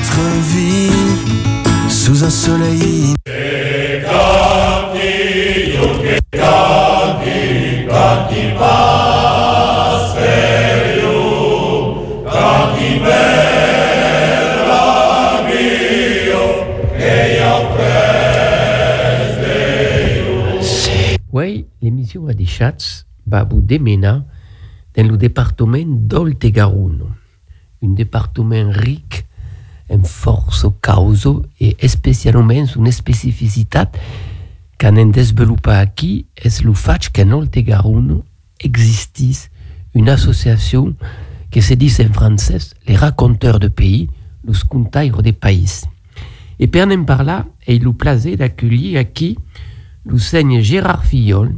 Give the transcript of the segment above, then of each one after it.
notre vie sous un soleil. Oui, l'émission a des chats, Babou Demena, dans le département d'Oltegaruno, un département riche en force causa et spécialement une spécificité qu'on a développée ici, est le fait qu'en Oltegaruno existe une association qui se dit en français les raconteurs de pays, los contaires des pays. Et per en parlar, il nous plaisait d'accueillir ici le seigneur Gérard Fillol,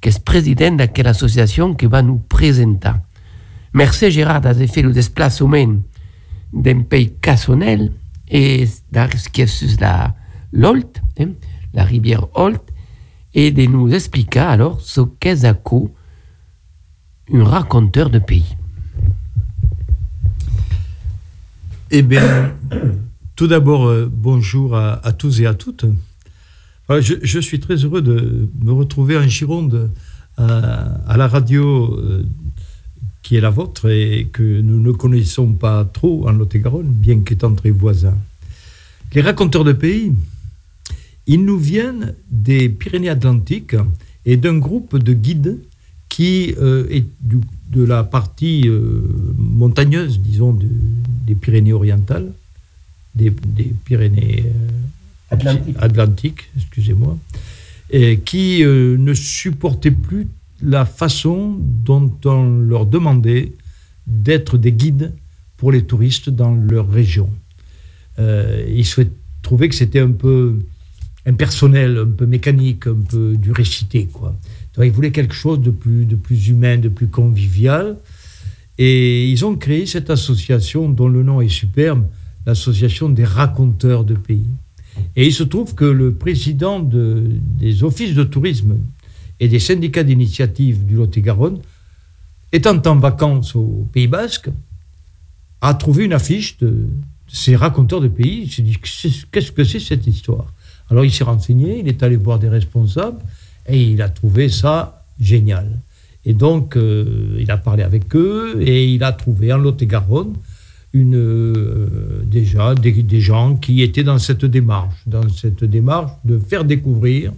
qui est président de quelle association qui va nous présenter. Merci Gérard d'avoir fait le déplacement d'un pays cassonnel et sur la l'Olt, hein, la rivière Olt, et de nous expliquer alors ce qu'est un raconteur de pays. Eh bien, tout d'abord, euh, bonjour à, tous et à toutes. Je, suis très heureux de me retrouver en Gironde à, à la radio euh, qui est la vôtre et que nous ne connaissons pas trop en Lot-et-Garonne, bien qu'étant très voisins. Les raconteurs de pays, ils nous viennent des Pyrénées-Atlantiques et d'un groupe de guides qui euh, est du, de la partie euh, montagneuse, disons, de, des Pyrénées-Orientales, des, des Pyrénées Atlantique, Atlantique excusez-moi, et qui euh, ne supportaient plus la façon dont on leur demandait d'être des guides pour les touristes dans leur région. Euh, ils trouvaient que c'était un peu impersonnel, un peu mécanique, un peu du récité. Quoi. Ils voulaient quelque chose de plus, de plus humain, de plus convivial. Et ils ont créé cette association dont le nom est superbe, l'association des raconteurs de pays. Et il se trouve que le président de, des offices de tourisme et des syndicats d'initiative du Lot-et-Garonne, étant en vacances au Pays Basque, a trouvé une affiche de, ces raconteurs de pays. Il s'est dit qu'est-ce que c'est cette histoire? Alors il s'est renseigné, il est allé voir des responsables et il a trouvé ça génial. Et donc euh, il a parlé avec eux et il a trouvé en Lot-et-Garonne une, euh, déjà des, des, gens qui étaient dans cette démarche, dans cette démarche de faire découvrir,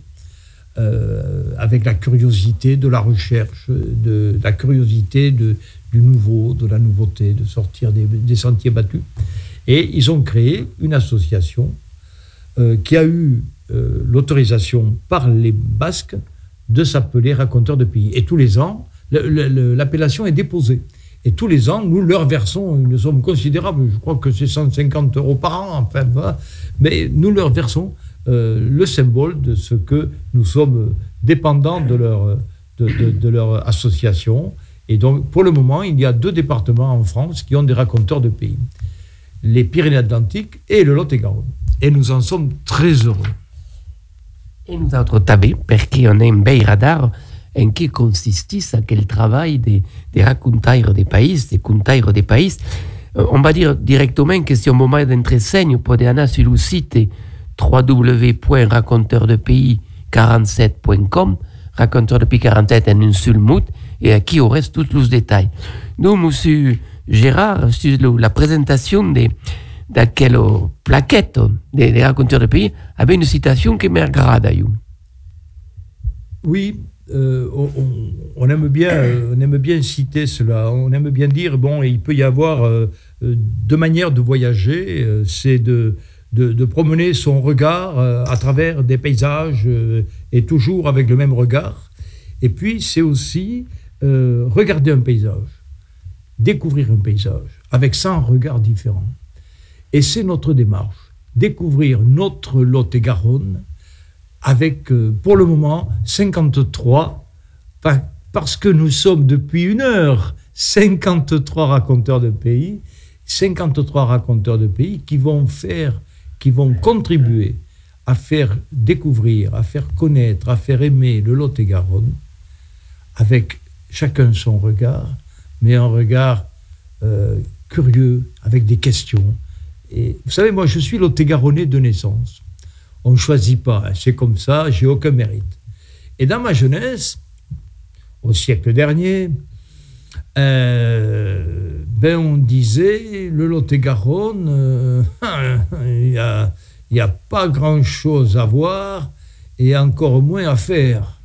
euh, avec la curiosité de la recherche, de, la curiosité du nouveau, de la nouveauté, de sortir des, sentiers battus. Et ils ont créé une association euh, qui a eu euh, l'autorisation par les Basques de s'appeler Raconteurs de pays. Et tous les ans, l'appellation est déposée. Et tous les ans, nous leur versons une somme considérable, je crois que c'est 150 euros par an, enfin, voilà. mais nous leur versons le symbole de ce que nous sommes dépendants de leur, de, de, de, leur association. Et donc, pour le moment, il y a deux départements en France qui ont des raconteurs de pays, les Pyrénées-Atlantiques et le Lot-et-Garonne. Et nous en sommes très heureux. Et nous autres també, perquè on un vell radar en què consistís aquell treball de, de racontaire des pays, de contaire des pays. Euh, on va dire directement que si on moment d'entreseny podeu anar sur le site www.raconteurdepays47.com raconteur de pays 47 en un seul mot et aquí on reste tous les détails. Donc, monsieur Gérard, la présentation de d'aquelle plaquette des, raconteurs de pays, avait une citation qui m'agrada. Oui, euh, on, aime bien, euh, on aime bien citer cela. On aime bien dire bon, il peut y avoir euh, deux manières de voyager. C'est de, de, promener son regard euh, à travers des paysages euh, et toujours avec le même regard. Et puis c'est aussi euh, regarder un paysage, découvrir un paysage avec 100 regards différents. Et c'est notre démarche, découvrir notre Lot-et-Garonne avec, pour le moment, 53, par, parce que nous sommes depuis une heure 53 raconteurs de pays, 53 raconteurs de pays qui vont faire, qui vont contribuer à faire découvrir, à faire connaître, à faire aimer le Lot-et-Garonne, avec chacun son regard, mais un regard euh, curieux, avec des questions, Et vous savez, moi, je suis lot-et-garonnais de naissance. On ne choisit pas, hein, c'est comme ça, j'ai aucun mérite. Et dans ma jeunesse, au siècle dernier, euh, ben on disait le Lot-et-Garonne, euh, il n'y a, pas grand-chose à voir et encore moins à faire.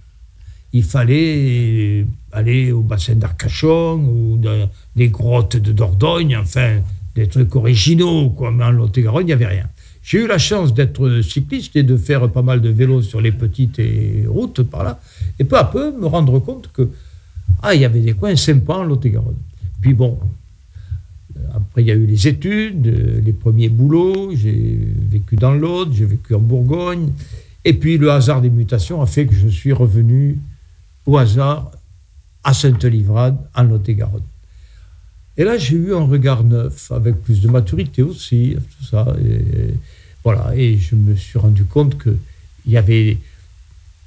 Il fallait aller au bassin d'Arcachon ou dans des grottes de Dordogne, enfin des trucs originaux, quoi. mais en Lot-et-Garonne, il n'y avait rien. J'ai eu la chance d'être cycliste et de faire pas mal de vélos sur les petites routes par là, et peu à peu me rendre compte que ah, il y avait des coins sympas en Lot-et-Garonne. Puis bon, après il y a eu les études, les premiers boulots, j'ai vécu dans l'Aude, j'ai vécu en Bourgogne, et puis le hasard des mutations a fait que je suis revenu au hasard à Sainte-Livrade, en Lot-et-Garonne. Et là, j'ai eu un regard neuf, avec plus de maturité aussi, tout ça. Et, voilà, et je me suis rendu compte qu'il y avait,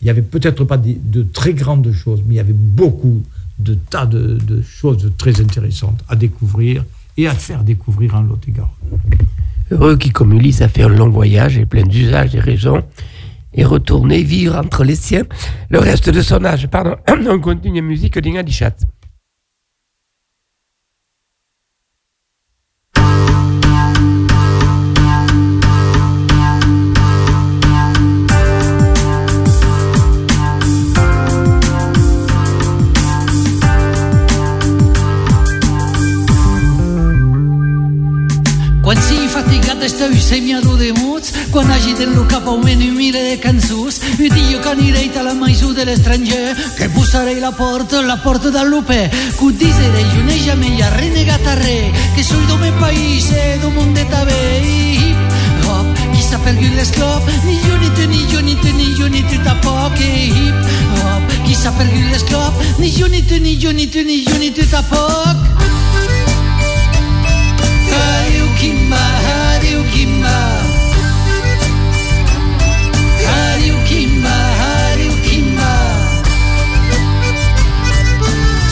il y avait peut-être pas de, très grandes choses, mais il y avait beaucoup de tas de, choses très intéressantes à découvrir et à faire découvrir en Lot-et-Garonne. Heureux qui, comme Ulysse, a fait un long voyage et plein d'usages et raisons, et retourner vivre entre les siens le reste de son âge. Pardon, on continue la musique d'Ingadichat. Esteu semiado de muts quan agiten-lo cap augment i mire de cançús i dio que anirei a la maisú de l'estranger que posarei la porta, la porta del lupe que diserei uneix a me i renegat a re que soy do meu país e do món de tabé i hop, qui perdut l'esclop ni jo ni tu, ni jo ni tu, ni jo ni tu tampoc i hip hop, qui perdut l'esclop ni jo ni tu, ni jo ni tu, ni jo ni tu tampoc. Adiu, Hariu Kimba, Hariu Kimba, Hariu Kimba,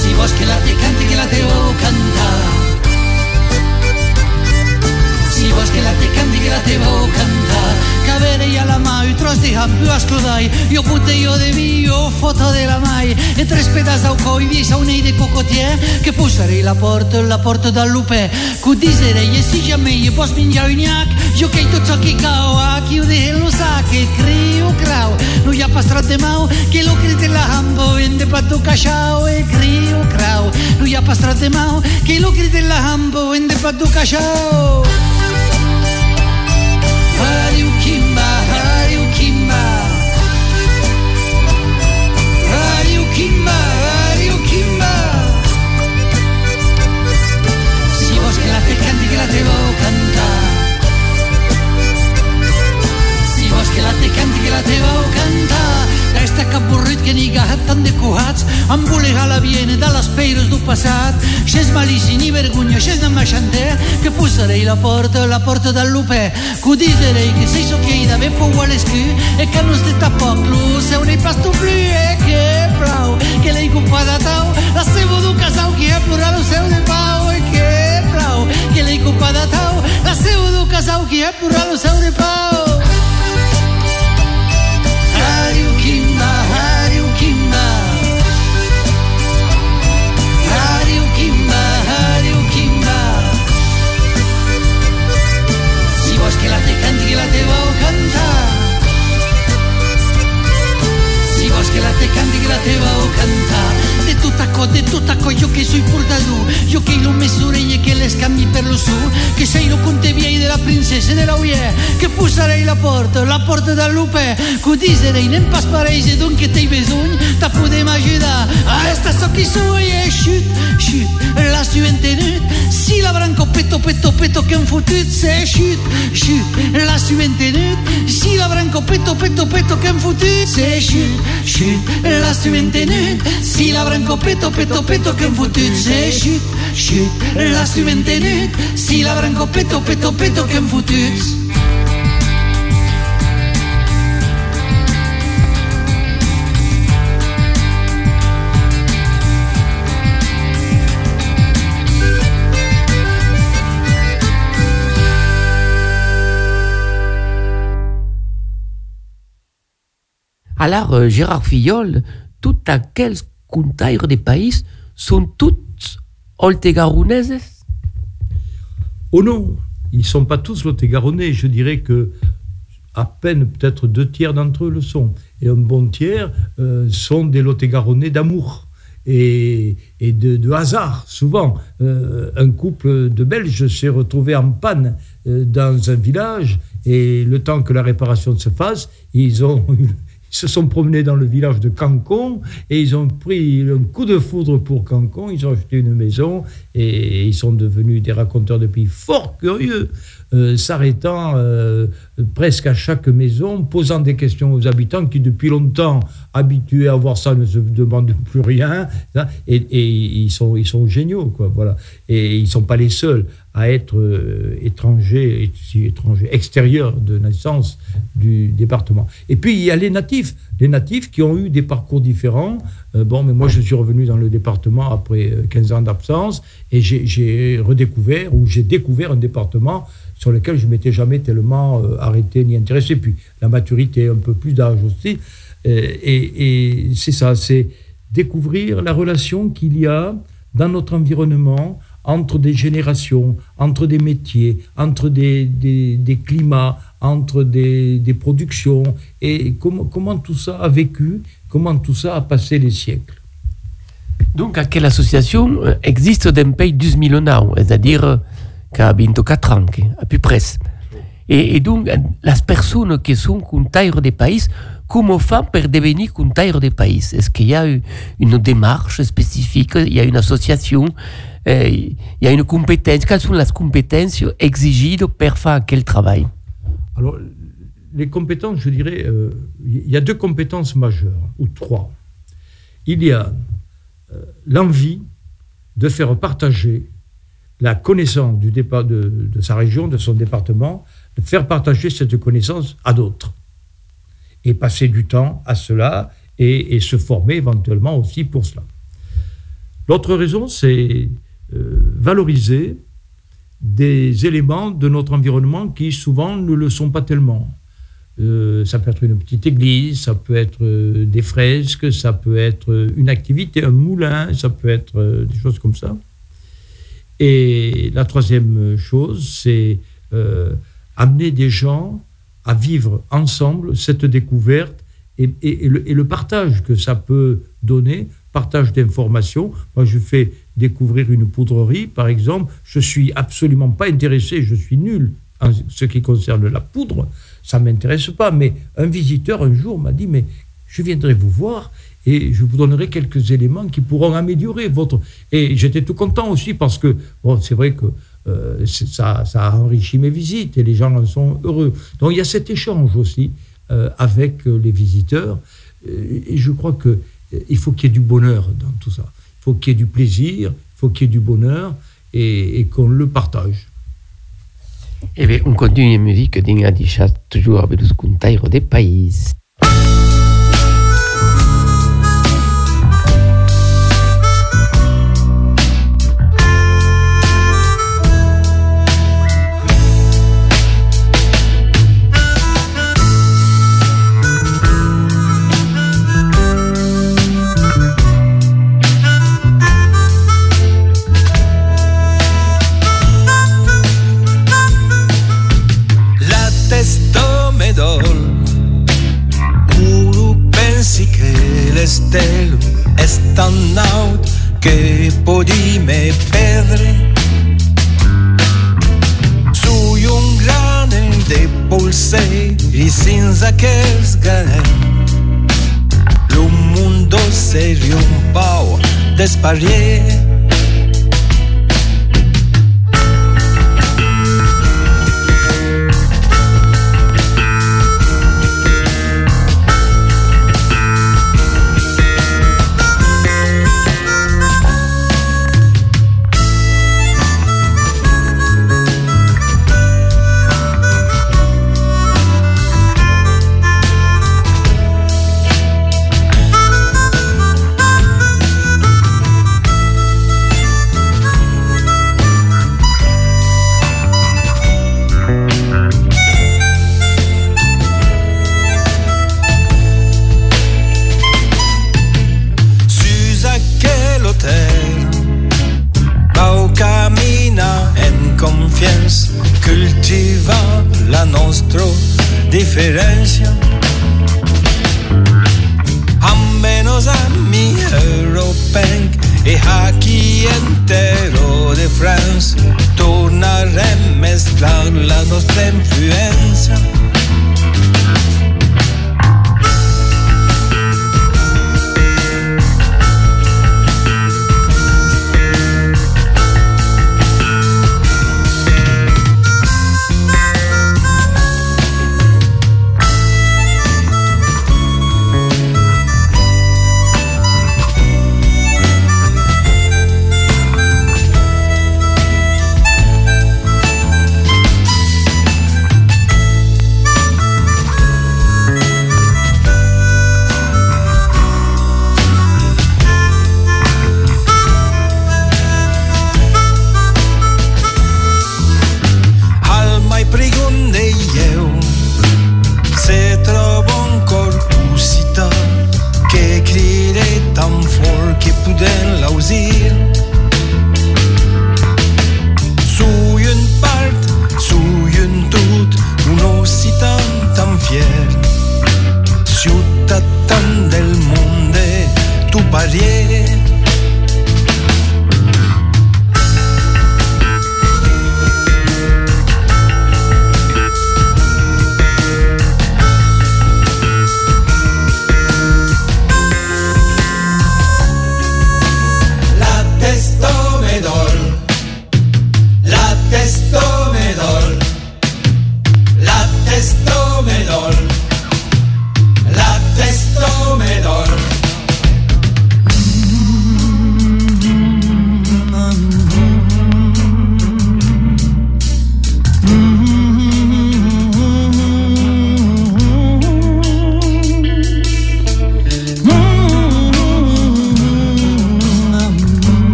si vos que la te cante que la te o canta. Quasi ambdues clodai, jo botelló de vi, jo foto de la mai, e tres pedas d'alcohol i un unei de cocotier, que posaré la porta, la porta da lupe. Cu ho disere, i si ja me hi pots menjar un nyac, jo que hi tot so qui cau, a qui ho dehe lo sa, que criu crau, no hi ha pastrat de mau, que lo crete la hambo, en pa tu caixau, e eh, criu crau, no hi ha pastrat de mau, que lo crete la hambo, en de pato caixau. Burrit que ni gat tan decoats amb volegar la viene de les peires del passat. Xes malici ni vergonya, xes de maxanter que posarei la porta, la porta del lupè que diserei que sei so che da ben pou a l'escu e que no stai tampoc lo seu nei pas tu plu e que prou que l'hai compada tau la seva du casau que ha plorat lo seu de pau e que prou que l'hai compada tau la seva du casau que ha plorat lo seu de pau que la te canti, que la te vau cantar Si vols que la te canti, que la te vau cantar De tot acò, de tot acò, jo que soy portador Jo que lo més orella que les canvi per lo su Que sei lo conte viei de la princesa de la uie Que posarei la porta, la porta del lupe. Que diserei, nem pas pareix e donc que t'hei besoin Ta podem ajudar a esta so qui soy e xut, xut, l'has tu entenut Si la branco peto peto peto qu'un foutu c'est chute chute la subentenut Si la branco peto peto peto qu'un foutu c'est chute chute la subentenut Si la branco peto peto peto qu'un foutu c'est chute chute la subentenut Si la branco peto peto peto qu'un foutu Alors, euh, Gérard Fillol, tout aquells contaires des pays sont tous oltegaronaises Oh non, ils ne sont pas tous lot-et-garonnais. Je dirais que à peine peut-être deux tiers d'entre eux le sont. Et un bon tiers euh, sont des lot-et-garonnais d'amour et, de, de hasard. Souvent, euh, un couple de Belges s'est retrouvé en panne dans un village et le temps que la réparation se fasse, ils ont eu se sont promenés dans le village de Cancon et ils ont pris un coup de foudre pour Cancon. Ils ont acheté une maison et ils sont devenus des raconteurs de pays fort curieux, euh, s'arrêtant euh, presque à chaque maison, posant des questions aux habitants qui, depuis longtemps, habitués à voir ça, ne se demandent plus rien. hein, Et, ils, sont, ils sont géniaux, quoi. Voilà. Et ils ne sont pas les seuls à être euh, étrangers, étrangers, extérieurs de naissance du département. Et puis, il y a les natifs, les natifs qui ont eu des parcours différents. Euh, bon, mais moi, je suis revenu dans le département après euh, 15 ans d'absence et j'ai redécouvert, ou j'ai découvert un département sur lequel je m'étais jamais tellement euh, arrêté ni intéressé. Puis, la maturité, un peu plus d'âge aussi. Euh, et c'est ça, c'est découvrir la relation qu'il y a dans notre environnement entre des générations, entre des métiers, entre des, des- climats, entre des, des productions, et comment, comment tout ça a vécu, comment tout ça a passé les siècles. Donc, quelle association euh, existe d'un pays 2000 ans, c'est-à-dire euh, qu'à bientôt 4 ans, à peu près. Et, et donc, euh, les personnes qui sont contaires des pays, comment font pour devenir contaires des pays Est-ce qu'il y a une démarche spécifique Il y a une association euh, Il y a une compétence Quelles sont les compétences exigées pour faire quel travail? Alors, les compétences, je dirais, euh, il y a deux compétences majeures, ou trois. Il y a euh, l'envie de faire partager la connaissance de, sa région, de son département, de faire partager cette connaissance à d'autres. Et passer du temps à cela et, se former éventuellement aussi pour cela. L'autre raison, c'est euh, valoriser des éléments de notre environnement qui souvent ne le sont pas tellement. Euh, ça peut être une petite église, ça peut être euh, des fresques, ça peut être une activité, un moulin, ça peut être des choses comme ça. Et la troisième chose, c'est euh, amener des gens à vivre ensemble cette découverte et, le, et le partage que ça peut donner, partage d'informations. Moi, je fais découvrir une poudrerie, par exemple. Je suis absolument pas intéressé, je suis nul en ce qui concerne la poudre. Ça m'intéresse pas. Mais un visiteur un jour m'a dit, mais je viendrai vous voir et je vous donnerai quelques éléments qui pourront améliorer votre. Et j'étais tout content aussi parce que bon, c'est vrai que euh, ça, a enrichi mes visites et les gens en sont heureux. Donc il y a cet échange aussi euh, avec euh, les visiteurs et je crois que il faut qu'il y ait du bonheur dans tout ça. Il faut qu'il y ait du plaisir, il faut qu'il y ait du bonheur et, qu'on le partage. Eh bien, on continue la musique d'Inga Dichat, toujours avec les contaires des pays. stil és tan naut que podime perdre. Sui un granel de polseri sins aquels ganells. Lo mundo seria un pau d'esparier.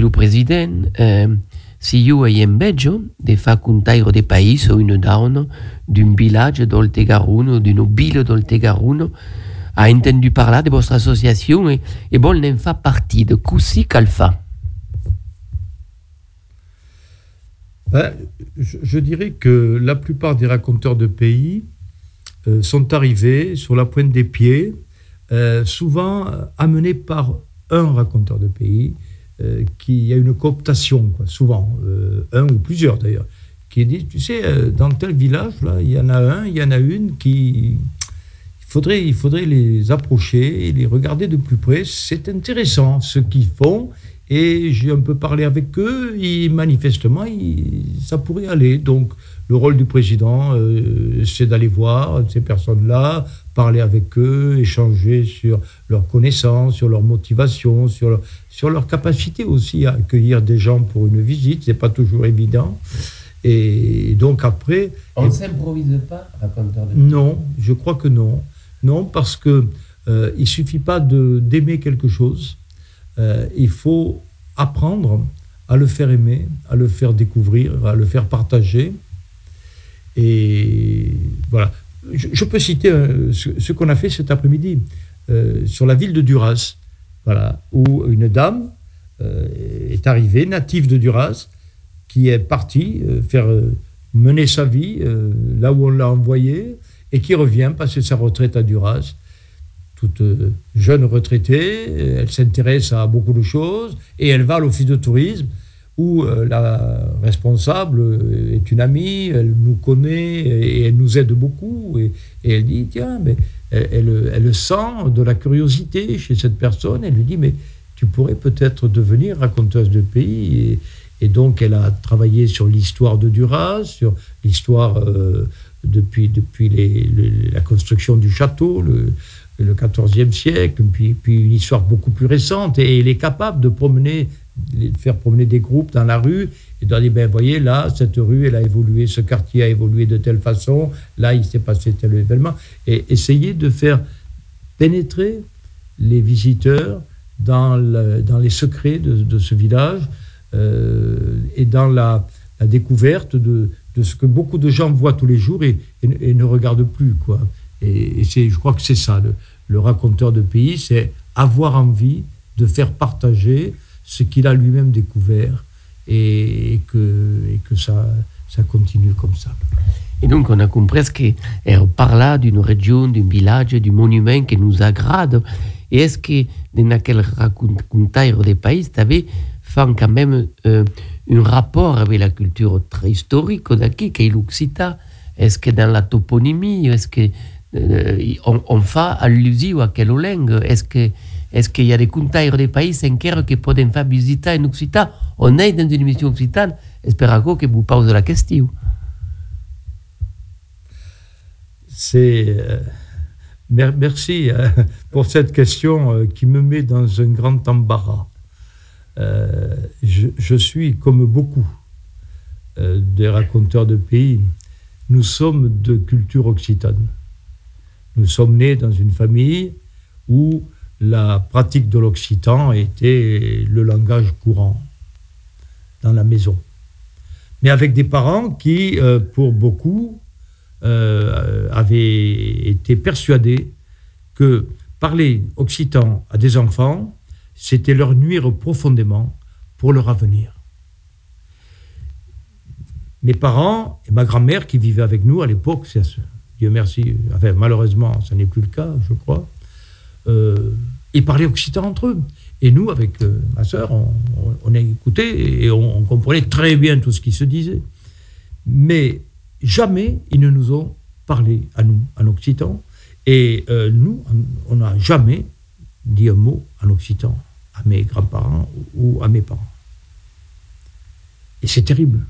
Le Président, euh, si io ai en Belgio de fa un tairo de país o une down d'un village d'Oltegaruno, d'une ville d'Oltegaruno, a entendu parler de votre association et, et vol n'en fa partie de Coussi Calfa. Ben, je, je dirais que la plupart des raconteurs de pays euh, sont arrivés sur la pointe des pieds, euh, souvent euh, amenés par un raconteur de pays euh, qui a une cooptation, souvent, euh, un ou plusieurs d'ailleurs, qui dit, tu sais, euh, dans tel village, là, il y en a un, il y en a une qui... Il faudrait, il faudrait les approcher les regarder de plus près. C'est intéressant ce qu'ils font et j'ai un peu parlé avec eux et manifestement, ça pourrait aller. Donc, le rôle du président, euh, c'est d'aller voir ces personnes-là, parler avec eux, échanger sur leurs connaissances, sur leur motivation, sur leur, sur leur capacité aussi à accueillir des gens pour une visite. C'est pas toujours évident. Et donc après, On ne s'improvise pas, raconteur de non, je crois que non. Non, parce que euh, il suffit pas d'aimer quelque chose. Euh, il faut apprendre à le faire aimer, à le faire découvrir, à le faire partager. Et voilà. Je, peux citer euh, ce, qu'on a fait cet après-midi euh, sur la ville de Duras, voilà, où une dame euh, est arrivée, native de Duras, qui est partie faire mener sa vie là où on l'a envoyée et qui revient passer sa retraite à Duras. toute jeune retraitée, elle s'intéresse à beaucoup de choses et elle va à l'office de tourisme où la responsable est une amie, elle nous connaît et elle nous aide beaucoup et, elle dit tiens mais elle, elle, sent de la curiosité chez cette personne, elle lui dit mais tu pourrais peut-être devenir raconteuse de pays. Et, donc elle a travaillé sur l'histoire de Duras, sur l'histoire depuis, depuis la construction du château, le, le 14e siècle, puis, puis une histoire beaucoup plus récente, et il est capable de promener, de faire promener des groupes dans la rue, et de dire, ben voyez, là, cette rue, elle a évolué, ce quartier a évolué de telle façon, là, il s'est passé tel événement, et essayer de faire pénétrer les visiteurs dans, dans les secrets de, ce village, euh, et dans la, découverte de, de ce que beaucoup de gens voient tous les jours et, ne regardent plus. Quoi. Et, c'est, je crois que c'est ça, le, raconteur de pays, c'est avoir envie de faire partager ce qu'il a lui-même découvert et, que, que ça, continue comme ça. Et donc on a compris qu'elle parle d'une région, d'un village, du monument qui nous agrade. Et est-ce que dans quel raconteur des pays, tu avais fait quand même euh, un rapport avec la culture très historique qui est l'Occitan Est-ce que dans la toponymie, est-ce que euh, on, fait allusion à quelle langue? Est-ce que est-ce qu'il y a des contaires des pays qui peuvent faire visiter en Occitan? On est dans une émission occitane, espérons que vous posez la question. C'est euh, merci euh, pour cette question qui me met dans un grand embarras. Euh, je, suis comme beaucoup euh, des raconteurs de pays. Nous sommes de culture occitane. Nous sommes nés dans une famille où la pratique de l'occitan était le langage courant dans la maison. Mais avec des parents qui, euh, pour beaucoup, avaient été persuadés que parler occitan à des enfants, c'était leur nuire profondément pour leur avenir. Mes parents et ma grand-mère qui vivaient avec nous à l'époque, Dieu merci, malheureusement, ce n'est plus le cas, je crois, euh, ils parlaient occitan entre eux. Et nous, avec euh, ma sœur, on, a écouté et on, comprenait très bien tout ce qui se disait. Mais jamais ils ne nous ont parlé à nous en occitan. Et euh, nous, on n'a jamais dit un mot en occitan à mes grands-parents ou à mes parents. Et c'est terrible.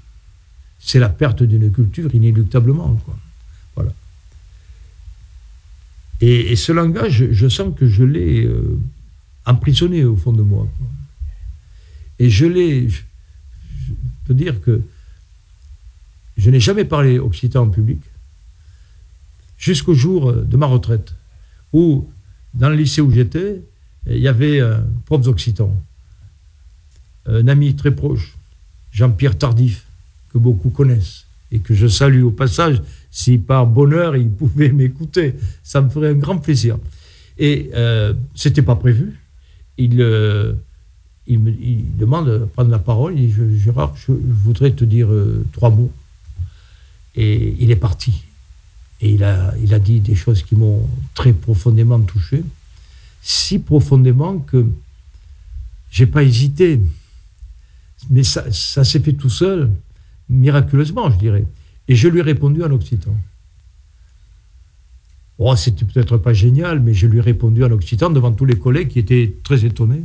C'est la perte d'une culture inéluctablement. Quoi. Et, ce langage, je sens que je l'ai euh, emprisonné au fond de moi. Et je l'ai. Je, peux dire que je n'ai jamais parlé occitan en public jusqu'au jour de ma retraite, où, dans le lycée où j'étais, il y avait un prof d'occitan, un ami très proche, Jean-Pierre Tardif, que beaucoup connaissent et que je salue au passage. Si par bonheur il pouvait m'écouter, ça me ferait un grand plaisir. Et euh, c'était pas prévu. Il, euh, me, demande de prendre la parole. Il dit Gérard, je, voudrais te dire euh, trois mots. Et il est parti. Et il a, dit des choses qui m'ont très profondément touché si profondément que j'ai pas hésité. Mais ça s'est fait tout seul, miraculeusement, je dirais. Et je lui ai répondu en occitan. Oh, c'était peut-être pas génial, mais je lui ai répondu en occitan devant tous les collègues qui étaient très étonnés.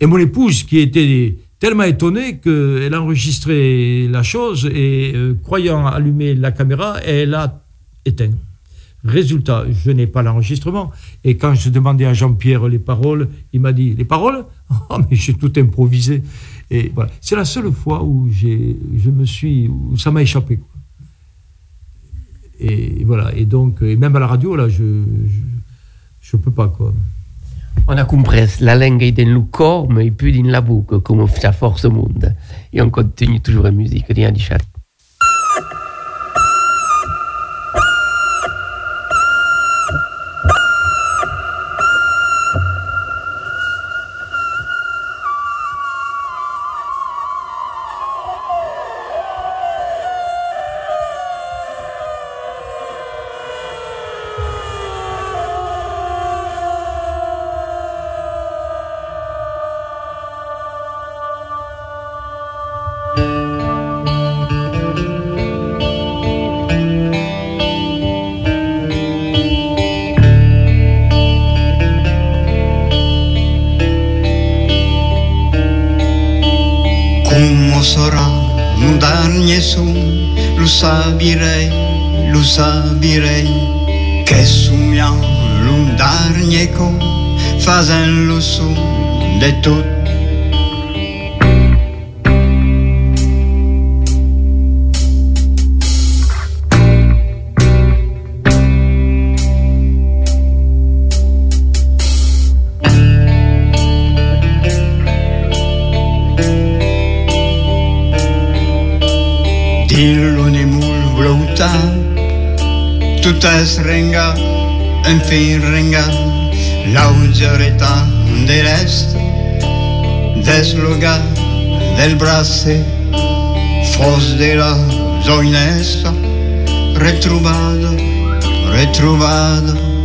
Et mon épouse, qui était tellement étonnée qu'elle a enregistré la chose et, euh, croyant allumer la caméra, elle a éteint. Résultat, je n'ai pas l'enregistrement. Et quand je demandais à Jean-Pierre les paroles, il m'a dit Les paroles? Oh, mais j'ai tout improvisé. C'est la seule fois où je me suis, ça m'a échappé. Et voilà. Et donc, et même à la radio, là, je ne peux pas. Quoi. On a compris, la langue est dans le corps, mais plus dans la boucle, comme ça force au monde. Et on continue toujours la musique, rien. De tutto. Dillo ne mul vlouta, tot es renga, en fin renga, l'autorità dell'est, des desloga del brasse, fos della gioinessa, retrovada, retrovada.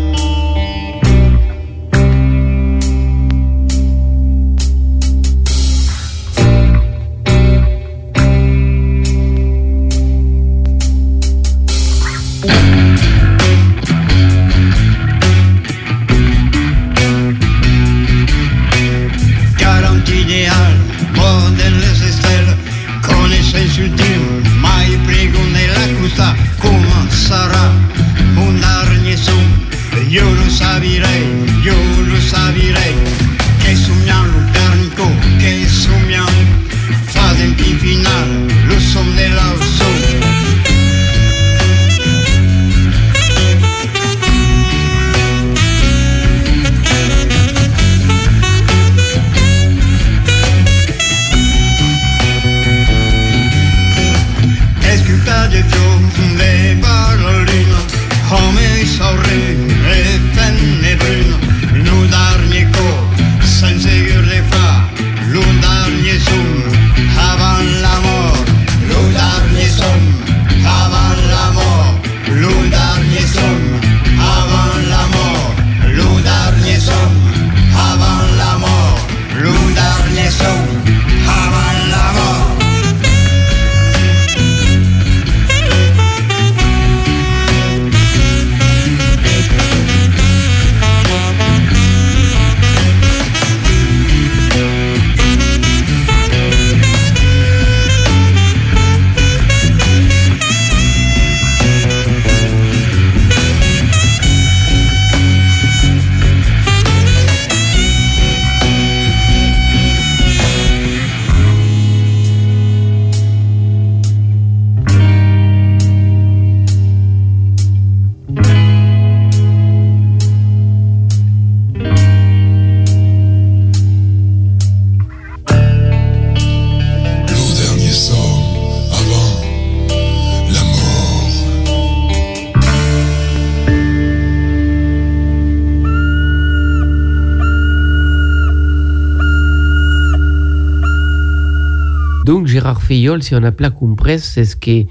Si on a plat compris, c'est ce que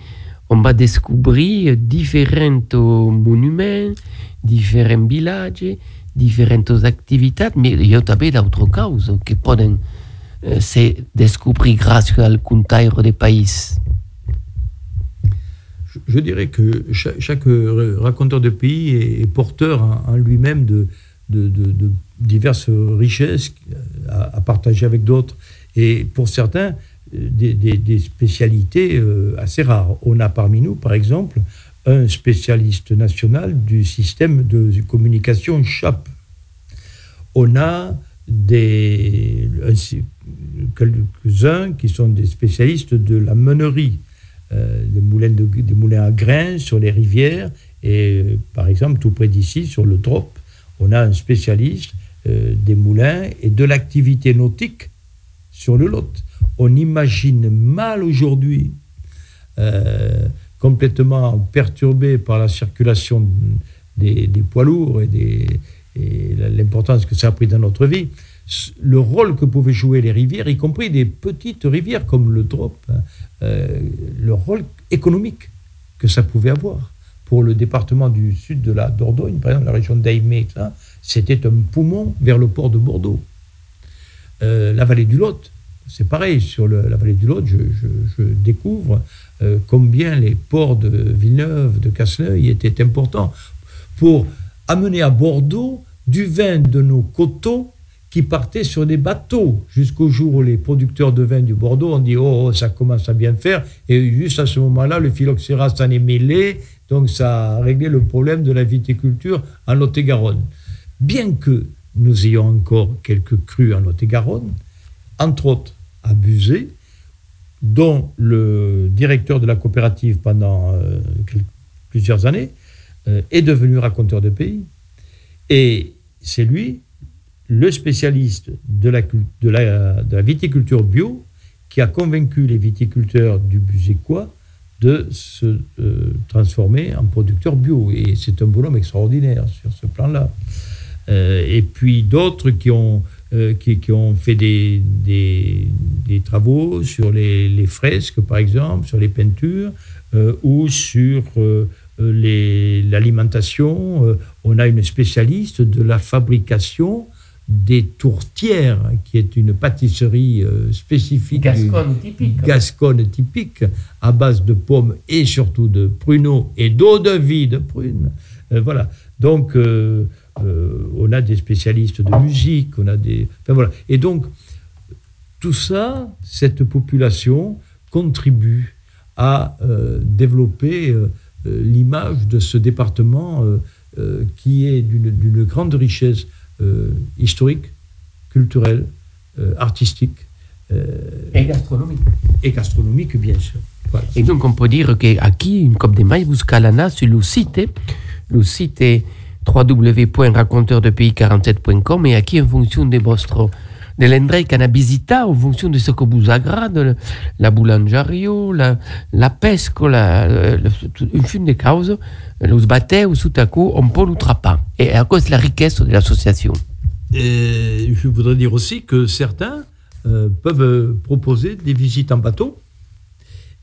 on va découvrir différents monuments, différents villages, différentes activités, mais il y a aussi d'autres causes qui peuvent euh, se découvrir grâce au contact des pays. Je, dirais que cha- chaque, euh, raconteur de pays est, porteur en, lui-même de, diverses richesses à, à partager avec d'autres. Et pour certains, euh, des, spécialités euh, assez rares. On a parmi nous, par exemple, un spécialiste national du système de communication CHAP. On a des, un- quelques-uns qui sont des spécialistes de la meunerie euh, des, moulins à grains sur les rivières. Et euh, par exemple, tout près d'ici, sur le Drop, on a un spécialiste des moulins et de l'activité nautique sur le Lot. On imagine mal aujourd'hui, euh, complètement perturbé par la circulation des, poids lourds et, l'importance que ça a pris dans notre vie, le rôle que pouvaient jouer les rivières, y compris des petites rivières comme le Drop, hein, euh, le rôle économique que ça pouvait avoir. Pour le département du sud de la Dordogne, par exemple, la région d'Aimé, c'était un poumon vers le port de Bordeaux. Euh, la vallée du Lot, c'est pareil. Sur la vallée du Lot, je, découvre euh, combien les ports de Villeneuve, de Casseneuil étaient importants pour amener à Bordeaux du vin de nos coteaux qui partaient sur des bateaux jusqu'au jour où les producteurs de vin du Bordeaux ont dit oh, oh, ça commence à bien faire et juste à ce moment-là le phylloxéra s'en est mêlé donc ça a réglé le problème de la viticulture en Lot-et-Garonne. Bien que nous ayons encore quelques crus en Lot-et-Garonne, entre autres à dont le directeur de la coopérative pendant euh, plusieurs années euh, est devenu raconteur de pays. Et c'est lui, le spécialiste de la, viticulture bio, qui a convaincu les viticulteurs du Busécois de se euh, transformer en producteurs bio. Et c'est un bonhomme extraordinaire sur ce plan-là. Et puis d'autres qui ont, euh, qui, qui ont fait des, des, des travaux sur les, les fresques, par exemple, sur les peintures, euh, ou sur euh, l'alimentation. On a une spécialiste de la fabrication des tourtières, qui est une pâtisserie euh, spécifique Gasconne typique. gasconne typique, à base de pommes et surtout de pruneaux et d'eau de vie de prunes. Euh, voilà. Donc, euh, euh, on a des spécialistes de musique, on a des. Enfin, voilà. Et donc, tout ça, cette population contribue à euh, développer euh, l'image de ce département euh, euh, qui est d'une grande richesse euh, historique, culturelle, euh, artistique euh, Et gastronomique. et gastronomique, bien sûr. Voilà. Et donc on peut dire qu'aquí, une Coupe de Maïs busca l'ANA sur le site. Le site est www.raconteurdepays47.com et aquí en fonction de votre de l'endroit qu'on a visité, en fonction de ce que vous agrade, la boulangerie, la, la pesca, la, la, une fin de causes, los bateaux, tout à coup, on peut nous trapper. Et à cause de la richesse de l'association. Je voudrais dire aussi que certains euh, peuvent proposer des visites en bateau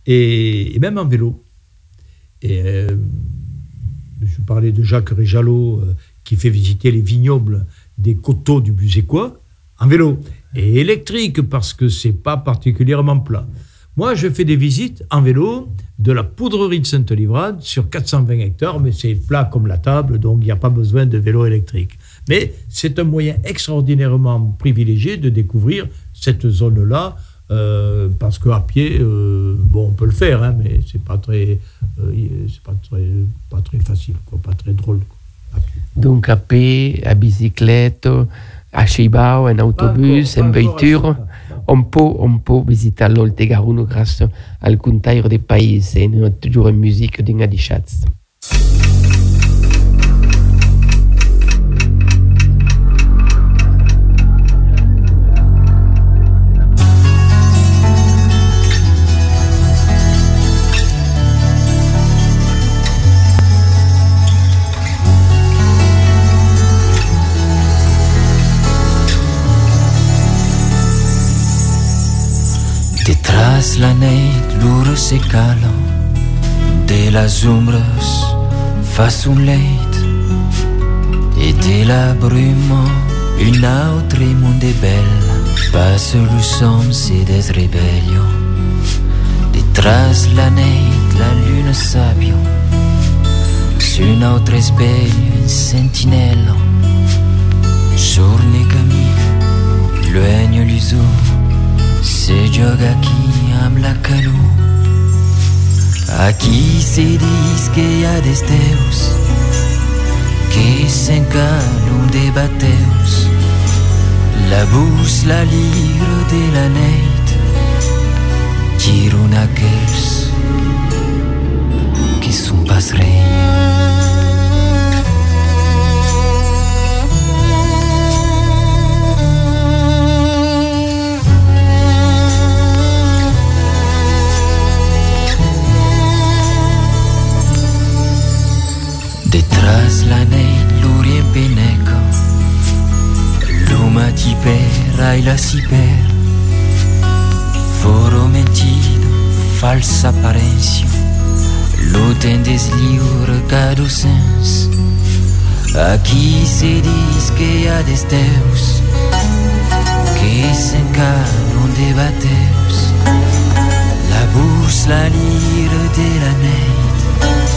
et, et même en vélo. Et euh, je parlais de Jacques Réjalot euh, qui fait visiter les vignobles des coteaux du Busécois en vélo et électrique parce que c'est pas particulièrement plat. Moi, je fais des visites en vélo de la poudrerie de Sainte-Livrade sur 420 hectares, mais c'est plat comme la table, donc il n'y a pas besoin de vélo électrique. Mais c'est un moyen extraordinairement privilégié de découvrir cette zone-là, euh, parce qu'à pied, euh, bon, on peut le faire, hein, mais c'est pas très, euh, c'est pas très, pas très facile, quoi, pas très drôle. quoi, à. Donc à pied, à bicyclette, à Chibao, en autobus, en encore, encore voiture, à on peut, on peut visiter l'Olte Garonne grâce al contaire des pays et nous toujours en musique d'Inga di Schatz. Detrás la nit l'urus se cala De las ombres fas un leit Et de la brume un autre monde bel Passe le som se desrebello Detrás la nit la lune sabio Su un autre sveglio in sentinella Giorni cammin, luegno l'uso Se gioca aquí amb la calor. Aquí se diz que hi ha des déus Que s'encalen de bateus La bus, la lira de la nit Tiron aquells que són pas rei Detrás la nei l'uri e beneco L'uma ti per e la si per Foro mentido, falsa apparencia L'uten desliur cadu sens. Aquí se dis que ha desteus Que s'encan un debateus La bus la lira de la neit La bus la lira de la neit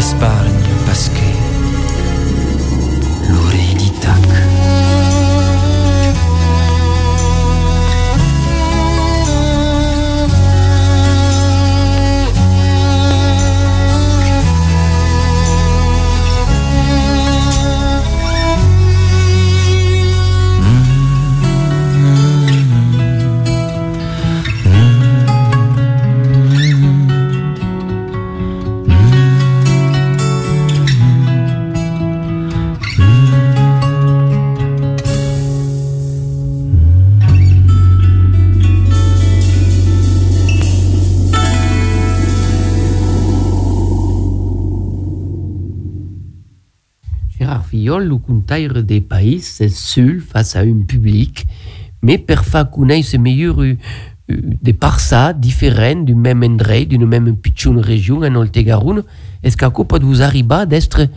espargne parce que l'oreillitac le contaire des pays, c'est seul face à un public, mais per fa connaître meilleur euh, des parsa différents du même endroit, d'une même petite région en Oltegaroun. Est-ce qu'à quoi vous arriver d'être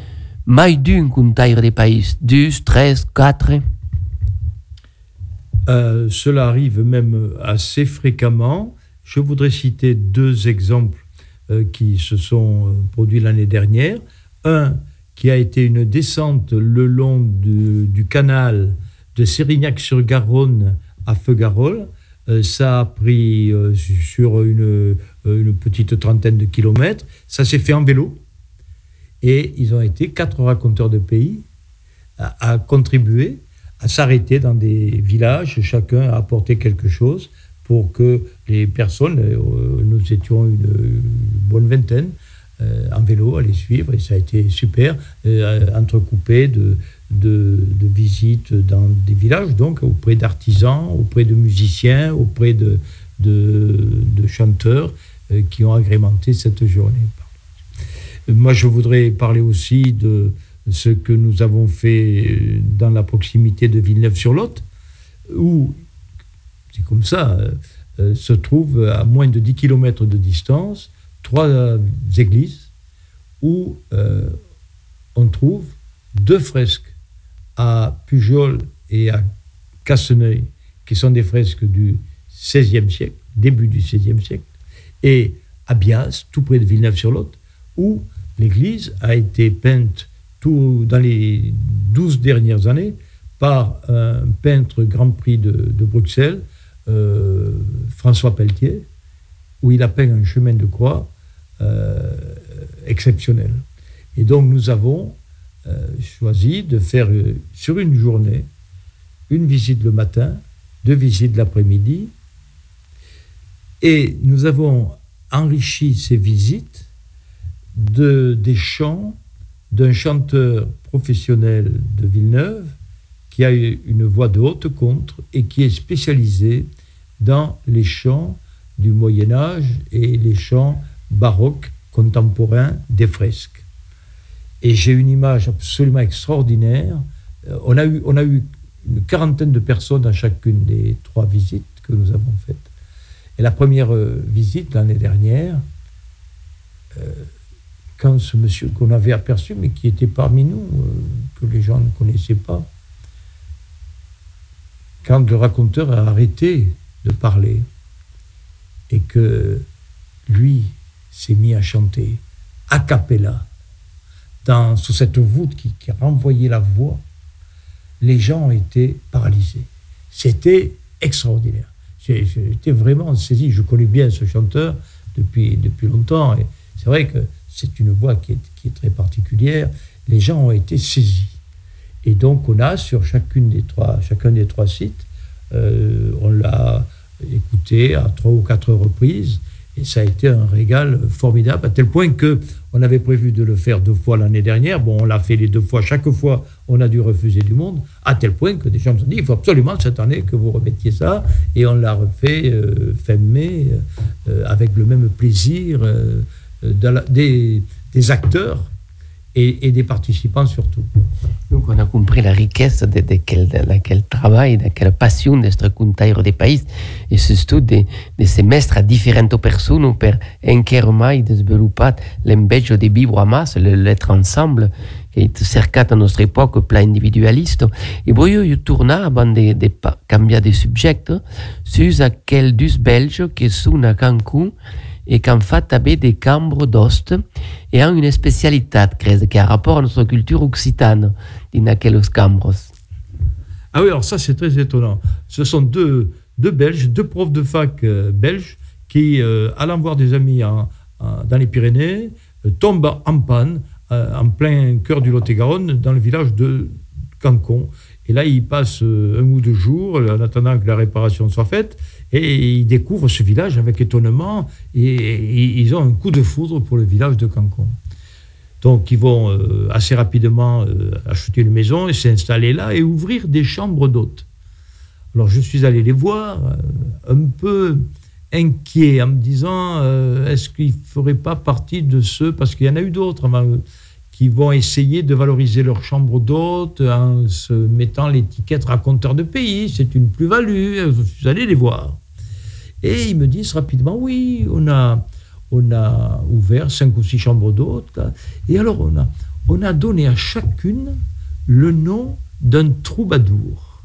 mai d'un contaire des pays, deux, trois, quatre? Euh, cela arrive même assez fréquemment. Je voudrais citer deux exemples euh, qui se sont euh, produits l'année dernière. Un qui a été une descente le long du, canal de Sérignac-sur-Garonne à Feugarol. Euh, ça a pris euh, sur une, euh, une petite trentaine de kilomètres. Ça s'est fait en vélo. Et ils ont été quatre raconteurs de pays à, contribuer, à s'arrêter dans des villages, chacun a apporté quelque chose pour que les personnes, euh, nous étions une, bonne vingtaine, en vélo à les suivre, et ça a été super, euh, entrecoupé de, de, visites dans des villages, donc auprès d'artisans, auprès de musiciens, auprès de, de, chanteurs euh, qui ont agrémenté cette journée. Moi, je voudrais parler aussi de ce que nous avons fait euh, dans la proximité de Villeneuve-sur-Lot, où, c'est comme ça, euh, euh, se trouvent à moins de 10 km de distance trois euh, églises où euh, on trouve deux fresques à Pujol et à Casseneuil, qui sont des fresques du XVIe siècle, début du XVIe siècle, et à Bias, tout près de Villeneuve-sur-Lot, où l'église a été peinte dans les douze dernières années par un peintre Grand Prix de, Bruxelles, euh, François Pelletier, où il a peint un chemin de croix exceptionnel. Et donc nous avons euh, choisi de faire euh, sur une journée une visite le matin, deux visites l'après-midi, et nous avons enrichi ces visites de, des chants d'un chanteur professionnel de Villeneuve qui a une voix de haute contre et qui est spécialisé dans les chants du Moyen Âge et les chants baroques contemporains des fresques. Et j'ai une image absolument extraordinaire. Euh, on, a eu, on a eu une quarantaine de personnes à chacune des trois visites que nous avons faites. Et la première euh, visite l'année dernière, euh, quand ce monsieur qu'on avait aperçu, mais qui était parmi nous, que les gens ne connaissaient pas, quand le raconteur a arrêté de parler et que lui s'est mis à chanter a cappella dans, sous cette voûte qui, renvoyait la voix, les gens ont été paralysés. C'était extraordinaire. J'étais vraiment saisi. Je connais bien ce chanteur depuis, depuis longtemps. Et c'est vrai que c'est une voix qui est, qui est très particulière. Les gens ont été saisis. Et donc, on a sur chacune des trois, chacun des trois sites, euh, on l'a écouté à trois ou quatre reprises. Et ça a été un régal formidable, à tel point que on avait prévu de le faire deux fois l'année dernière. Bon, on l'a fait les deux fois. Chaque fois, on a dû refuser du monde, à tel point que des gens nous ont dit il faut absolument cette année que vous remettiez ça. Et on l'a refait euh, fin mai euh, avec le même plaisir euh, des acteurs et, et des participants surtout. Donc on a compris la richesse de, de, quel, de travail, de quelle passion d'être contaire des pays et surtout de, de se à différentes personnes per encara mai développer l'enveja de vivre a masse, l'être ensemble che è cercata a nostra epoca pla individualista e voglio io tornare avant de, de cambiare di soggetto su quel dus belge che sono a Cancun e che hanno fatto des cambres d'ost e hanno una specialità credo che ha rapport à notre culture occitane in cambros. Ah oui, alors ça c'est très étonnant. Ce sont deux, deux Belges, deux profs de fac euh, belges qui, euh, allant voir des amis dans les Pyrénées, euh, tombent en panne euh, en plein cœur du Lot-et-Garonne, dans le village de Cancon. Et là, ils passent un ou deux jours en attendant que la réparation soit faite. Et ils découvrent ce village avec étonnement. Et, ils ont un coup de foudre pour le village de Cancon. Donc, ils vont euh, assez rapidement euh, acheter une maison et s'installer là et ouvrir des chambres d'hôtes. Alors, je suis allé les voir, euh, un peu inquiet, en me disant est-ce qu'ils ne feraient pas partie de ceux, parce qu'il y en a eu d'autres qui vont essayer de valoriser leur chambre d'hôte en se mettant l'étiquette raconteur de pays, c'est une plus-value. Je suis allé les voir. Et ils me disent rapidement oui, on a on a ouvert cinq ou six chambres d'hôtes. Et alors, on a, on a donné à chacune le nom d'un troubadour.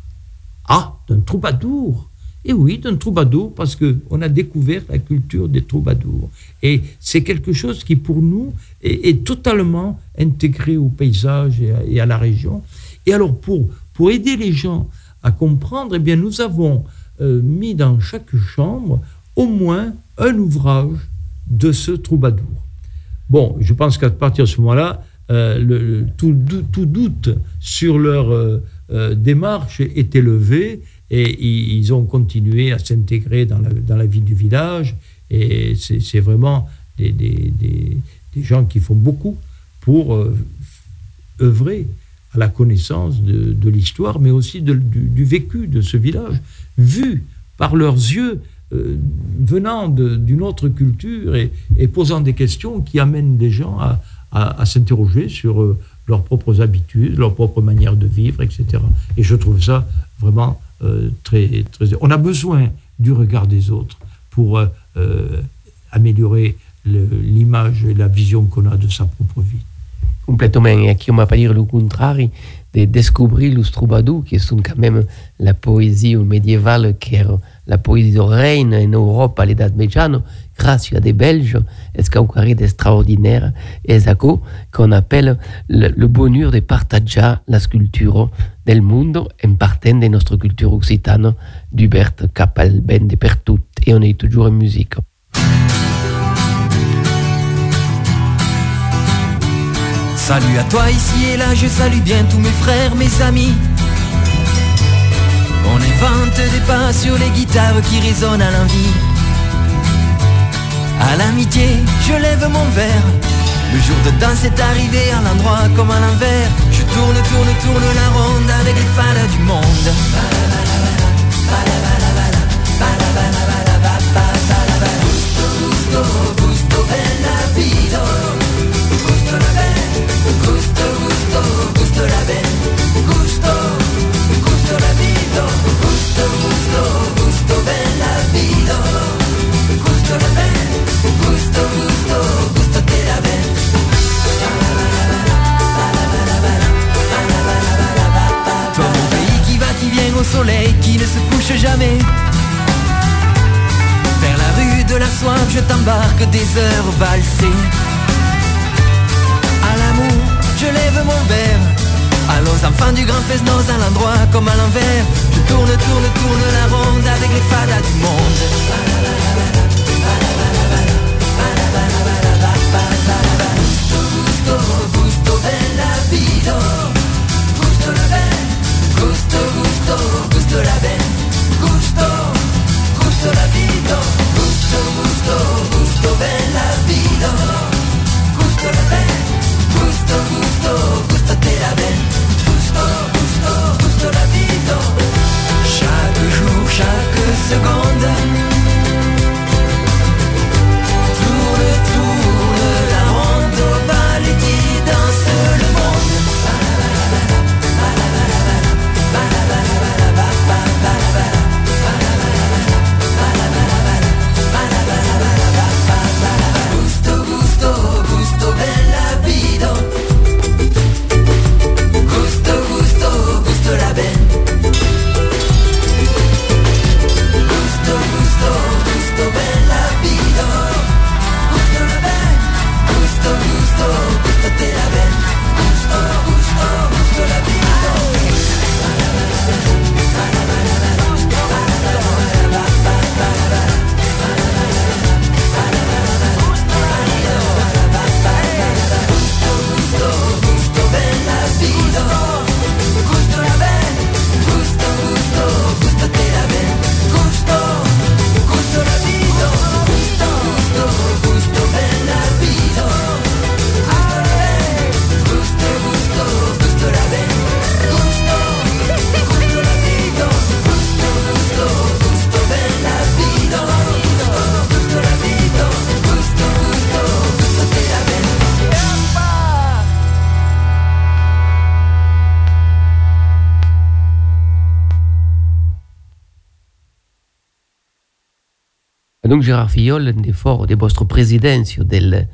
Ah, d'un troubadour Et oui, d'un troubadour, parce qu'on a découvert la culture des troubadours. Et c'est quelque chose qui, pour nous, est, totalement intégré au paysage et à, et à, la région. Et alors, pour, pour aider les gens à comprendre, eh bien, nous avons euh, mis dans chaque chambre au moins un ouvrage de ce troubadour. Bon, je pense qu'à partir de ce moment-là, euh, tout, doute sur leur euh, démarche était levé et ils ont continué à s'intégrer dans la, vie du village. Et c'est vraiment des, gens qui font beaucoup pour œuvrer à la connaissance de, l'histoire, mais aussi du, vécu de ce village, vu par leurs yeux euh, venant d'une autre culture et, posant des questions qui amènent les gens à, à, s'interroger sur euh, leurs propres habitudes, leur propre manière de vivre, etc. Et je trouve ça vraiment euh, très, très... On a besoin du regard des autres pour améliorer l'image et la vision qu'on a de sa propre vie. Complètement. Et qui on m'a pas dire le contraire, de découvrir les troubadours, qui sont quand même la poésie médiévale qui est la poésie reine en Europe à l'État médiane, grâce à des Belges, est-ce y a d'extraordinaire, et qu'on appelle le, bonheur de partager la sculpture del monde en partant de notre culture occitane, d'Hubert Capel, ben de per tout, et on est toujours en musique. Salut à toi ici et là, je salue bien tous mes frères, mes amis. On invente des pas sur les guitares qui résonnent à l'envie. À l'amitié, je lève mon verre. Le jour de danse est arrivé à l'endroit comme à l'envers. Je tourne, tourne, tourne la ronde avec les fans du monde. Gusto, gusto, gusto la gusto, gusto la. Gusto, gusto, gusto, vida. Gusto la bene, gusto, gusto, gusto la mon pays qui va, qui vient au soleil, qui ne se couche jamais. Vers la rue de la soif, je t'embarque des heures valsées. Je lève mon verre. Allons enfants du grand Fesnos à l'endroit comme à l'envers. Je tourne, tourne, tourne la ronde avec les fadas du monde. Gusto, gusto, vida. Gérard Fillol, un fort de vostre presidencio del,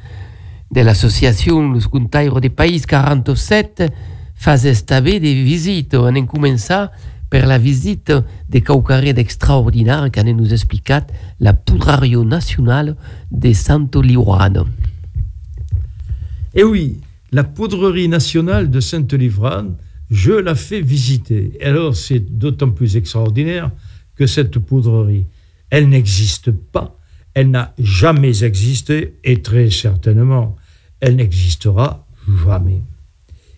de l'associazione Los Contairo de País 47, fase també de visite. On a començat per la visite de Caucaret extraordinaire que nous explicat la Pudrario Nacional de Santo Livrano. Eh oui, la poudrerie nationale de Sainte-Livrane, je la fais visiter. Alors, c'est d'autant plus extraordinaire que cette poudrerie, elle n'existe pas, elle n'a jamais existé, et très certainement, elle n'existera jamais.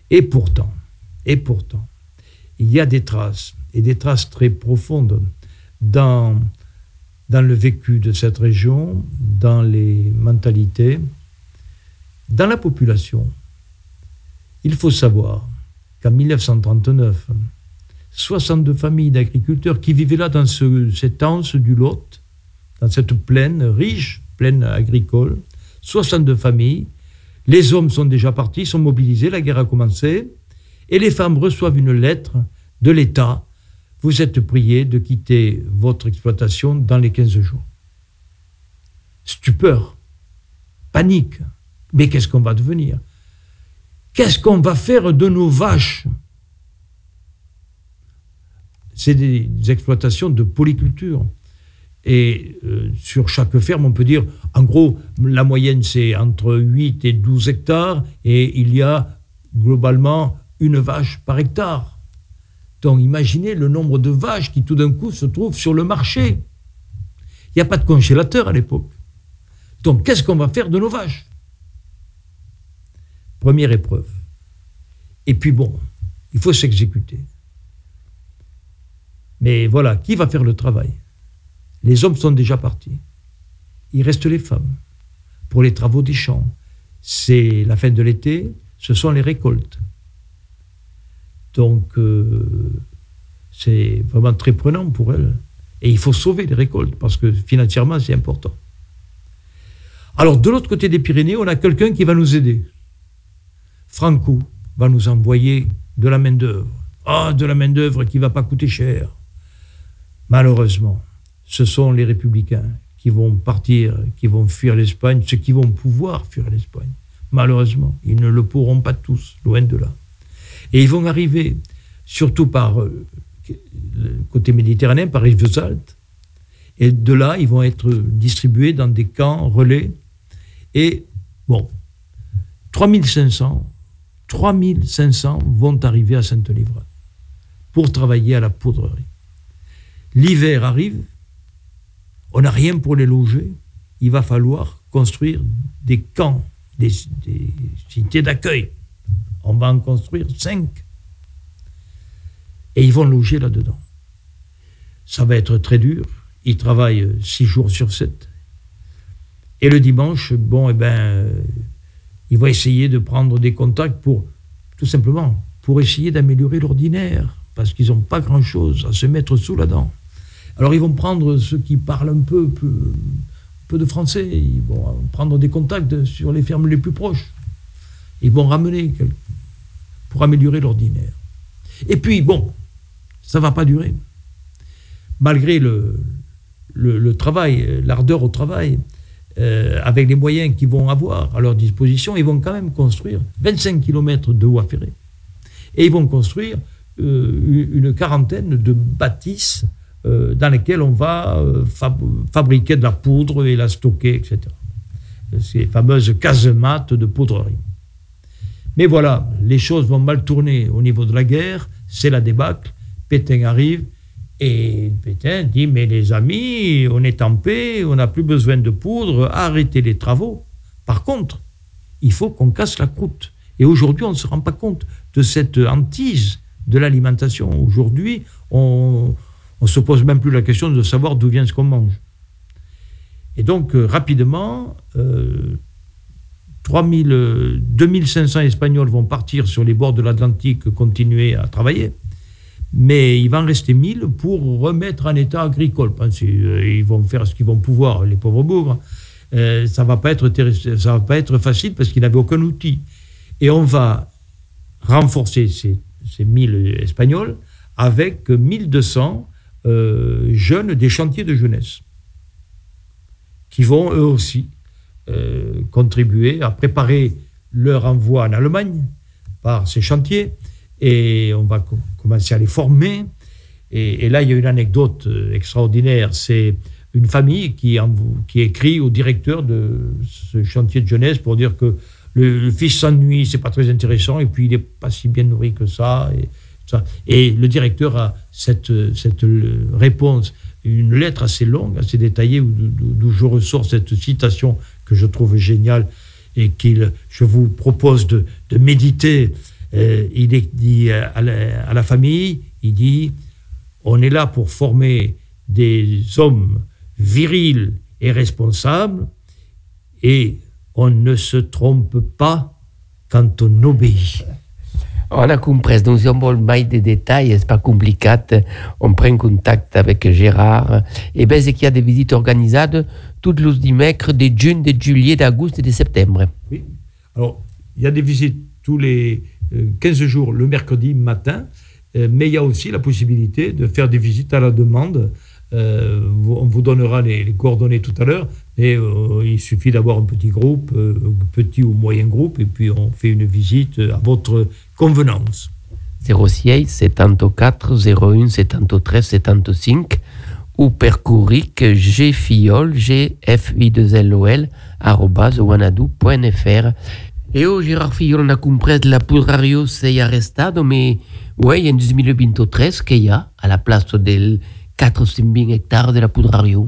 Et pourtant, et pourtant, il y a des traces, et des traces très profondes, dans, dans le vécu de cette région, dans les mentalités, dans la population. Il faut savoir qu'en 1939, 62 familles d'agriculteurs qui vivaient là dans ce, cette anse du Lot, dans cette plaine riche, plaine agricole, 62 familles, les hommes sont déjà partis, sont mobilisés, la guerre a commencé, et les femmes reçoivent une lettre de l'État. Vous êtes priés de quitter votre exploitation dans les 15 jours. Stupeur, panique. Mais qu'est-ce qu'on va devenir? Qu'est-ce qu'on va faire de nos vaches? C'est des, exploitations de polyculture. Et euh, sur chaque ferme, on peut dire, en gros, la moyenne, c'est entre 8 et 12 hectares, et il y a globalement une vache par hectare. Donc imaginez le nombre de vaches qui tout d'un coup se trouvent sur le marché. Il n'y a pas de congélateur à l'époque. Donc qu'est-ce qu'on va faire de nos vaches? Première épreuve. Et puis bon, il faut s'exécuter. Mais voilà, qui va faire le travail? Les hommes sont déjà partis. Il reste les femmes pour les travaux des champs. C'est la fin de l'été, ce sont les récoltes. Donc, euh, c'est vraiment très prenant pour elles. Et il faut sauver les récoltes parce que financièrement, c'est important. Alors, de l'autre côté des Pyrénées, on a quelqu'un qui va nous aider. Franco va nous envoyer de la main-d'œuvre. Ah, de la main-d'œuvre qui ne va pas coûter cher. Malheureusement, ce sont les républicains qui vont partir, qui vont fuir l'Espagne, ceux qui vont pouvoir fuir l'Espagne. Malheureusement, ils ne le pourront pas tous, loin de là. Et ils vont arriver, surtout par euh, le côté méditerranéen, par Rivesaltes. Et de là, ils vont être distribués dans des camps relais. Et bon, 3500, 3500 vont arriver à Sainte-Livrade pour travailler à la poudrerie. L'hiver arrive, on n'a rien pour les loger, il va falloir construire des camps, des, des d'accueil. On va en construire cinq. Et ils vont loger là-dedans. Ça va être très dur. Ils travaillent six jours sur sept. Et le dimanche, bon, eh ben, ils vont essayer de prendre des contacts pour, tout simplement, pour essayer d'améliorer l'ordinaire, parce qu'ils n'ont pas grand-chose à se mettre sous la dent. Alors ils vont prendre ceux qui parlent un peu, peu, de français, ils vont prendre des contacts sur les fermes les plus proches. Ils vont ramener pour améliorer l'ordinaire. Et puis, bon, ça ne va pas durer. Malgré le, travail, l'ardeur au travail, euh, avec les moyens qu'ils vont avoir à leur disposition, ils vont quand même construire 25 km de voies ferrées. Et ils vont construire une quarantaine de bâtisses euh, dans lesquelles on va euh, fab- fabriquer de la poudre et la stocker, etc. Ces fameuses casemates de poudrerie. Mais voilà, les choses vont mal tourner au niveau de la guerre, c'est la débâcle, Pétain arrive, et Pétain dit, mais les amis, on est en paix, on n'a plus besoin de poudre, arrêtez les travaux. Par contre, il faut qu'on casse la croûte. Et aujourd'hui, on ne se rend pas compte de cette hantise de l'alimentation. Aujourd'hui, on ne se pose même plus la question de savoir d'où vient ce qu'on mange. Et donc, euh, rapidement, euh, 3000, euh, 2500 Espagnols vont partir sur les bords de l'Atlantique continuer à travailler. Mais il va en rester 1000 pour remettre en état agricole. Euh, ils vont faire ce qu'ils vont pouvoir, les pauvres bougres. Euh, ça ne va, pas être va pas être facile parce qu'ils n'avaient aucun outil. Et on va renforcer ces, ces 1000 Espagnols avec 1200 euh, jeunes des chantiers de jeunesse. qui vont eux aussi euh, contribuer à préparer leur envoi en Allemagne par ces chantiers. Et on va co- commencer à les former. Et, là, il y a une anecdote euh, extraordinaire. C'est une famille qui écrit au directeur de ce chantier de jeunesse pour dire que le, fils s'ennuie, c'est pas très intéressant, et puis il n'est pas si bien nourri que ça. Et, ça. et le directeur a cette, cette réponse, une lettre assez longue, assez détaillée, où- d'où je ressors cette citation que je trouve géniale et qu'il, je vous propose de, méditer. Euh, il dit à la, à la famille, il dit, on est là pour former des hommes virils et responsables, et on ne se trompe pas quand on obéit. On a compris, donc si on veut mai de détails, c'est pas compliqué, on prend contact avec Gérard. Et ben, c'est qu'il y a des visites organisées tous les dimecres de juin, de juillet, d'août et de septembre. Oui. Alors, il y a des visites tous les euh, 15 jours le mercredi matin, euh, mais il y a aussi la possibilité de faire des visites à la demande. Euh, on vous donnera les, les coordonnées tout à l'heure, mais euh, il suffit d'avoir un petit groupe, euh, petit ou moyen groupe, et puis on fait une visite à votre convenance. 06 74 01 73 75 ou per courric gfiol gfi2lol arrobase wanadoo.fr et oh Gérard Fillol on a compris la poudre c'est arrestado mais ouais en 2023 qu'il y a à la place del 400 hectares de la poudre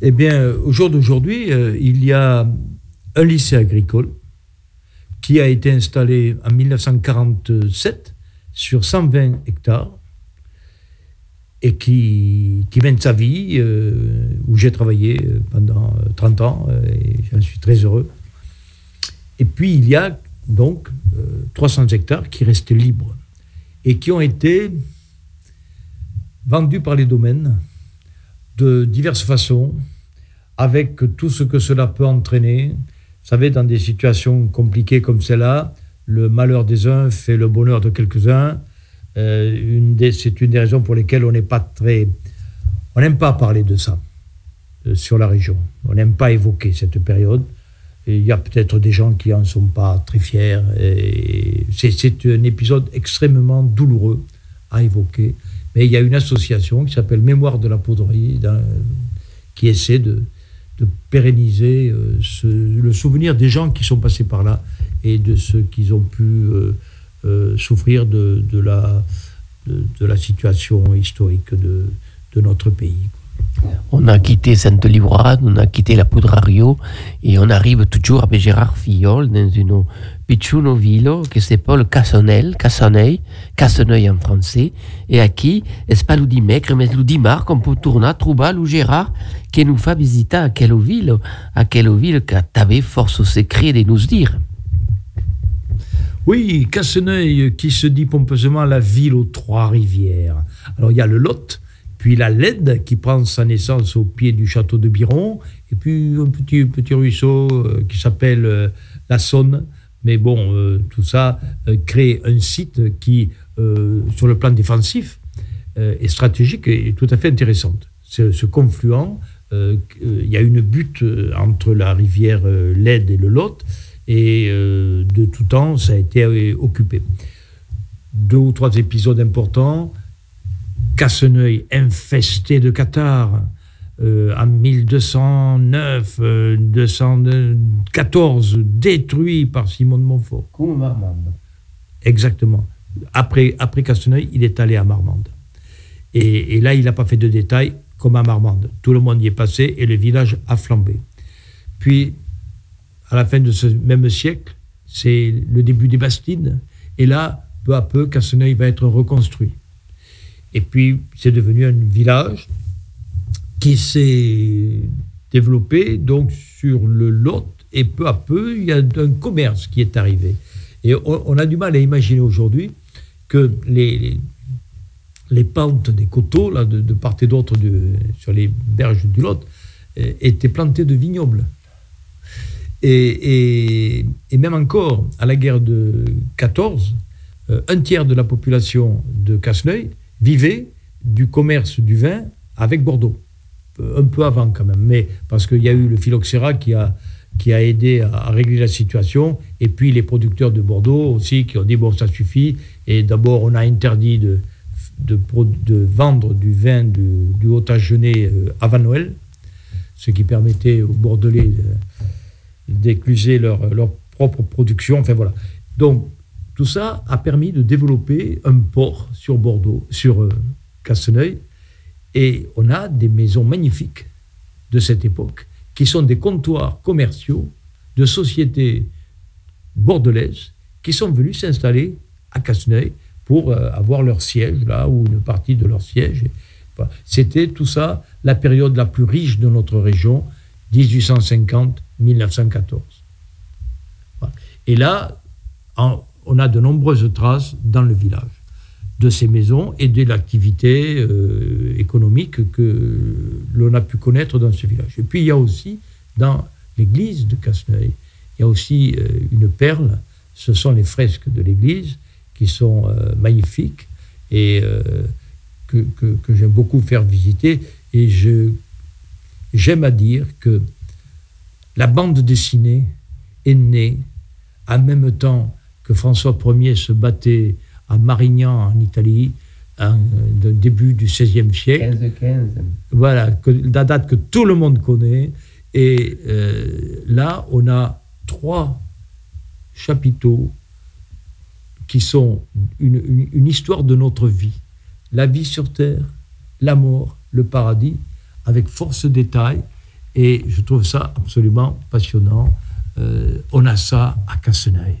Eh bien, au jour d'aujourd'hui, euh, il y a un lycée agricole qui a été installé en 1947 sur 120 hectares et qui, qui mène sa vie, euh, où j'ai travaillé euh, pendant euh, 30 ans et j'en suis très heureux. Et puis, il y a donc euh, 300 hectares qui restent libres et qui ont été vendus par les domaines de diverses façons, avec tout ce que cela peut entraîner. Vous savez, dans des situations compliquées comme celle-là, le malheur des uns fait le bonheur de quelques-uns. Euh, c'est une des raisons pour lesquelles on n'est pas très... On n'aime pas parler de ça euh, sur la région. On n'aime pas évoquer cette période. Il y a peut-être des gens qui en sont pas très fiers. C'est un épisode extrêmement douloureux à évoquer. Mais il y a une association qui s'appelle Mémoire de la poudrerie qui essaie de, pérenniser euh, le souvenir des gens qui sont passés par là et de ceux qui ont pu euh, euh, souffrir de, la, situation historique de, notre pays. On a quitté Sainte-Livrade, on a quitté la Pudrario et on arrive toujours avec Gérard Fillol dans une piccino vilo qui s'appelle Cassonel, Cassoneuil, Cassoneuil en français. Et à qui, c'est pas le dimanche, mais le dimanche, on peut tourner trouver le Gérard qui nous fait visiter à quelle ville, à quelle ville que t'avais force secret de nous dire. Oui, Casseneuil qui se dit pompeusement la ville aux trois rivières. Alors il y a le Lot, puis la Lède qui prend sa naissance au pied du château de Biron, et puis un petit, petit ruisseau euh, qui s'appelle euh, la Saône. Mais bon, euh, tout ça euh, crée un site qui, euh, sur le plan défensif, est stratégique et tout à fait intéressante. Ce, ce confluent, il y a une butte entre la rivière Lède et le Lot, et de tout temps, ça a été occupé. Deux ou trois épisodes importants. Casseneuil infesté de cathares euh, en 1209, euh, 214, détruit par Simon de Montfort. Comme Marmande. Exactement. Après, après Casseneuil, il est allé à Marmande. Et, et là, il n'a pas fait de détails comme à Marmande. Tout le monde y est passé et le village a flambé. Puis, à la fin de ce même siècle, c'est le début des Bastides. Et là, peu à peu, Casseneuil va être reconstruit. Et puis, c'est devenu un village qui s'est développé donc sur le Lot. Et peu à peu, il y a un commerce qui est arrivé. Et on, a du mal à imaginer aujourd'hui que les, les, pentes des coteaux, là, de, de part et d'autre sur les berges du Lot, euh, étaient plantées de vignobles. Et, et- et même encore, à la guerre de 14, euh, un tiers de la population de Casseneuil vivait du commerce du vin avec Bordeaux. Un peu avant quand même, mais parce qu'il y a eu le phylloxéra qui a, qui a aidé à, régler la situation, et puis les producteurs de Bordeaux aussi qui ont dit bon ça suffit, et d'abord on a interdit de, de, vendre du vin du, du Haut-Agenais euh, avant Noël, ce qui permettait aux Bordelais de- d'écluser leur, leur propre production, enfin voilà. Donc tout ça a permis de développer un port sur Bordeaux, sur euh, Casseneuil, et on a des maisons magnifiques de cette époque qui sont des comptoirs commerciaux de sociétés bordelaises qui sont venus s'installer à Casseneuil pour euh, avoir leur siège là ou une partie de leur siège. C'était tout ça la période la plus riche de notre région, 1850-1914. Voilà. Et là, on a de nombreuses traces dans le village de ces maisons et de l'activité euh, économique que l'on a pu connaître dans ce village. Et puis il y a aussi dans l'église de Casseneuil, il y a aussi euh, une perle, ce sont les fresques de l'église qui sont euh, magnifiques et que, que- j'aime beaucoup faire visiter. Et j'aime à dire que la bande dessinée est née en même temps que François Ier se battait à Marignan en Italie, en, au début du XVIe siècle. 15-15. Voilà, que, la date que tout le monde connaît. Et euh, là, on a trois chapiteaux qui sont une, une- une histoire de notre vie. La vie sur Terre, la mort, le paradis, avec force détail. Et je trouve ça absolument passionnant. Euh, on a ça à Casseneuil.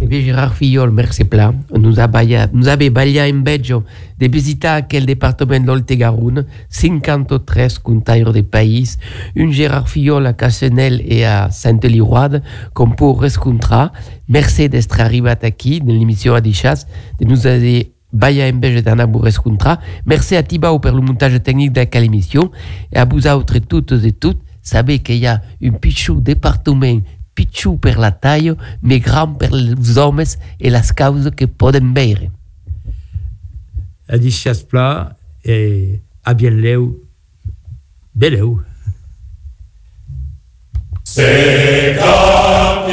Eh bien, Gérard Fillol, merci plein. Nous, a balla, nous avait ballat in Belgio de visitar aquel département d'Oltegaroun, 53 contaires de pays, un Gérard Fillol à Cassenel et à Saint-Eliroide, qu'on peut rescontrar. Merci d'être arrivé aquí, dans l'émission Adichas, de nous avoir Baya en Belge d'Anna Rescontra. Merci à Tibao pour le montage technique de la émission. Et à vous autres toutes et toutes, savez qu'il y a un pichou département pichou per la taille, mais grand per les hommes et las causes que poden veure. Adicias Pla et à bien leu, beleu. C'est comme